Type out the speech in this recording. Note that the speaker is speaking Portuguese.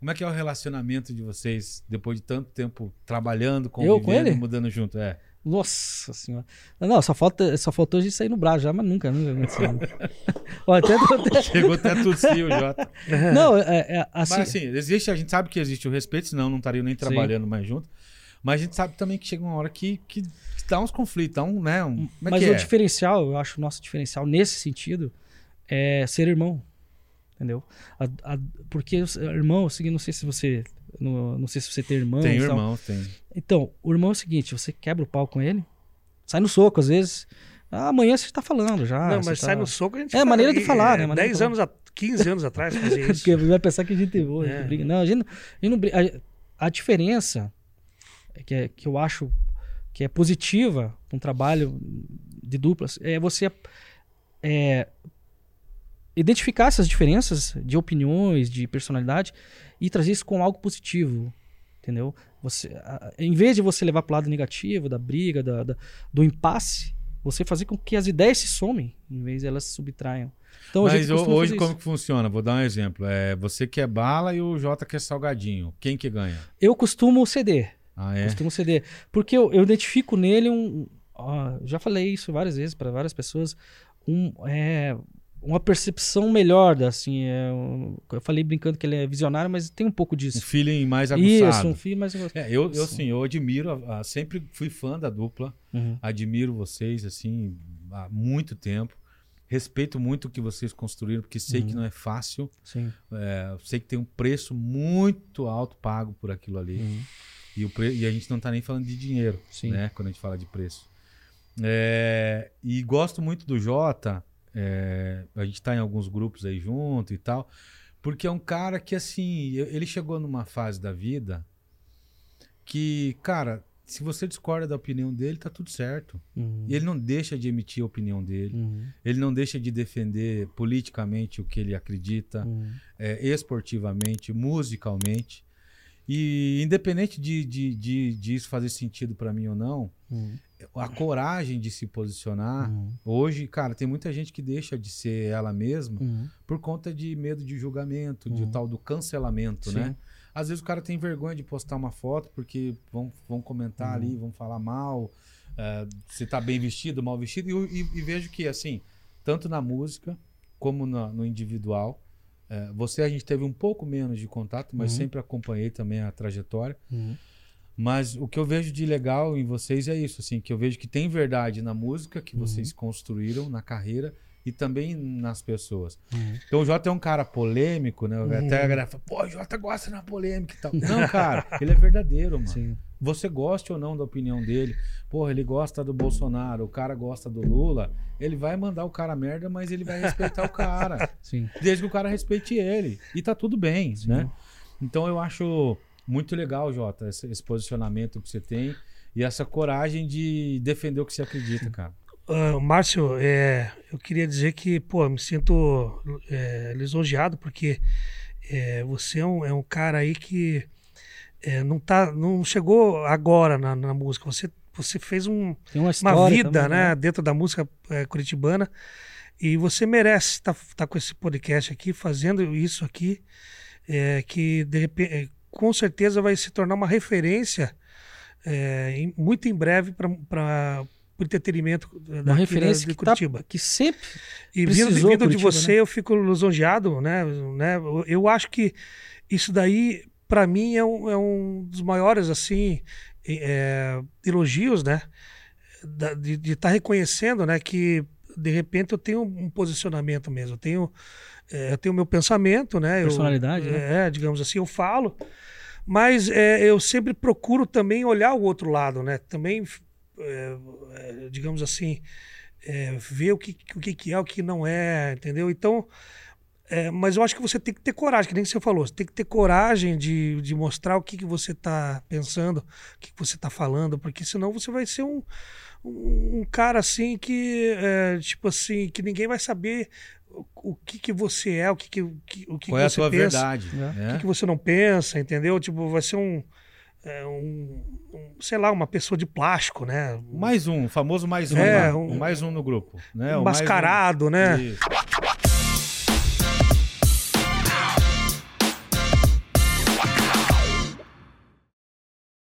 Como é que é o relacionamento de vocês depois de tanto tempo trabalhando, Eu com ele? mudando junto? É. Nossa senhora. Não, só, falta, só faltou a gente sair no braço já, mas nunca, nunca aconteceu. Ó, até, até... Chegou até a tossir o Jota. Não, é, é, assim... Mas assim, existe, a gente sabe que existe o respeito, senão não estariam nem trabalhando mais junto. Mas a gente sabe também que chega uma hora que, que, que dá uns conflitos, dá um, né? Um, é mas o é? diferencial, eu acho o nosso diferencial nesse sentido é ser irmão. Entendeu? A, a, porque irmão, assim, não sei se você. Não, não sei se você tem irmão. Tem irmão, tem. Então, o irmão é o seguinte: você quebra o pau com ele, sai no soco, às vezes. Ah, amanhã você tá falando já. Não, mas tá... sai no soco a gente É, fala, maneira de falar, é, né? Maneira 10 de anos, a, 15 anos atrás fazia isso. Porque vai pensar que a gente a gente É. briga. Não, a gente, a gente não briga. A, a diferença é que, é- que eu acho que é positiva um trabalho de duplas é você é, identificar essas diferenças de opiniões, de personalidade e trazer isso com algo positivo, entendeu? Você, a- em vez de você levar para o lado negativo da briga, da, da- do impasse, você fazer com que as ideias se somem, em vez de elas se subtraiam. Então, Mas hoje como que funciona? Vou dar um exemplo. É, você quer bala e o Jota quer salgadinho. Quem que ganha? Eu costumo ceder. Ah, é? Costumo ceder. Porque eu, eu identifico nele um. ó, já falei isso várias vezes para várias pessoas. Um, é, uma percepção melhor, da, assim. é, um- eu falei brincando que ele é visionário, mas tem um pouco Um disso. feeling mais Isso, aguçado. um filho mais. É, eu, eu Sim. assim, eu admiro, a- a- sempre fui fã da dupla, Uhum. admiro vocês, assim, há muito tempo. Respeito muito o que vocês construíram, porque sei que Uhum. não é fácil. Sim. É, sei que tem um preço muito alto pago por aquilo ali. Uhum. E, o pre- e a gente não tá nem falando de dinheiro, Sim. né? Quando a gente fala de preço. É, e gosto muito do Jota. É, a gente tá em alguns grupos aí junto e tal. Porque é um cara que, assim, ele chegou numa fase da vida que, cara, se você discorda da opinião dele, tá tudo certo. Uhum. Ele não deixa de emitir a opinião dele. Uhum. Ele não deixa de defender politicamente o que ele acredita Uhum. é, esportivamente, musicalmente. E independente de, de, de, de isso fazer sentido para mim ou não, Uhum. A coragem de se posicionar. Uhum. Hoje, cara, tem muita gente que deixa de ser ela mesma Uhum. por conta de medo de julgamento, de Uhum. o tal do cancelamento, Sim. né? Às vezes o cara tem vergonha de postar uma foto porque vão, vão comentar Uhum. ali, vão falar mal, eh, se tá bem vestido, mal vestido. E, e- e vejo que, assim, tanto na música como na- no individual, eh, você a gente teve um pouco menos de contato, mas Uhum. sempre acompanhei também a trajetória. Mas o que eu vejo de legal em vocês é isso, assim, que eu vejo que tem verdade na música que Uhum. vocês construíram, na carreira e também nas pessoas. Uhum. Então o Jota é um cara polêmico, né? Uhum. Até a galera fala, pô, o Jota gosta na polêmica e tal. Não, cara, ele é verdadeiro, mano. Sim. Você goste ou não da opinião dele. Porra, ele gosta do Bolsonaro, o cara gosta do Lula. Ele vai mandar o cara merda, mas ele vai respeitar o cara. Sim. Desde que o cara respeite ele. E tá tudo bem, Sim. né? Então eu acho muito legal, Jota, esse, esse posicionamento que você tem e essa coragem de defender o que você acredita, cara. Ah, Márcio, é, eu queria dizer que, pô, me sinto é, lisonjeado porque é, você é um, é um cara aí que é, não, tá, não chegou agora na, na música. Você, você fez um, uma uma vida também, né, dentro da música é, curitibana e você merece estar com esse podcast aqui, fazendo isso aqui, é, que de repente, com certeza vai se tornar uma referência é, em- muito em breve para o entretenimento Uma referência de que, tá, Curitiba. que sempre E vindo, vindo de Curitiba, você, eu fico lisonjeado, né? né? Eu- Eu acho que isso daí, para mim, é um, é um dos maiores, assim, é, elogios, né? Da- de estar reconhecendo, né? Que, de repente, eu tenho um posicionamento mesmo. Eu tenho é, eu tenho meu pensamento, né? Eu- Personalidade, né? É, digamos assim, eu falo. Mas é, eu sempre procuro também olhar o outro lado, né? Também, é, é, digamos assim, é, ver o que, o que que é, o que não é, entendeu? Então, é, mas eu acho que você tem que ter coragem, que nem você falou, você tem que ter coragem de, de mostrar o que, que você está pensando, o que, que você está falando, porque senão você vai ser um, um, um cara assim que, é, tipo assim, que ninguém vai saber o, o que, que você é, o que, que, o que, o que Qual é a você tua pensa verdade? É. o né? que, que você não pensa, entendeu? Tipo, vai ser um, é, um, um, sei lá, uma pessoa de plástico, né? Mais um, famoso mais um, É, um- mais um no grupo. Né? um O mais mascarado, né? Isso.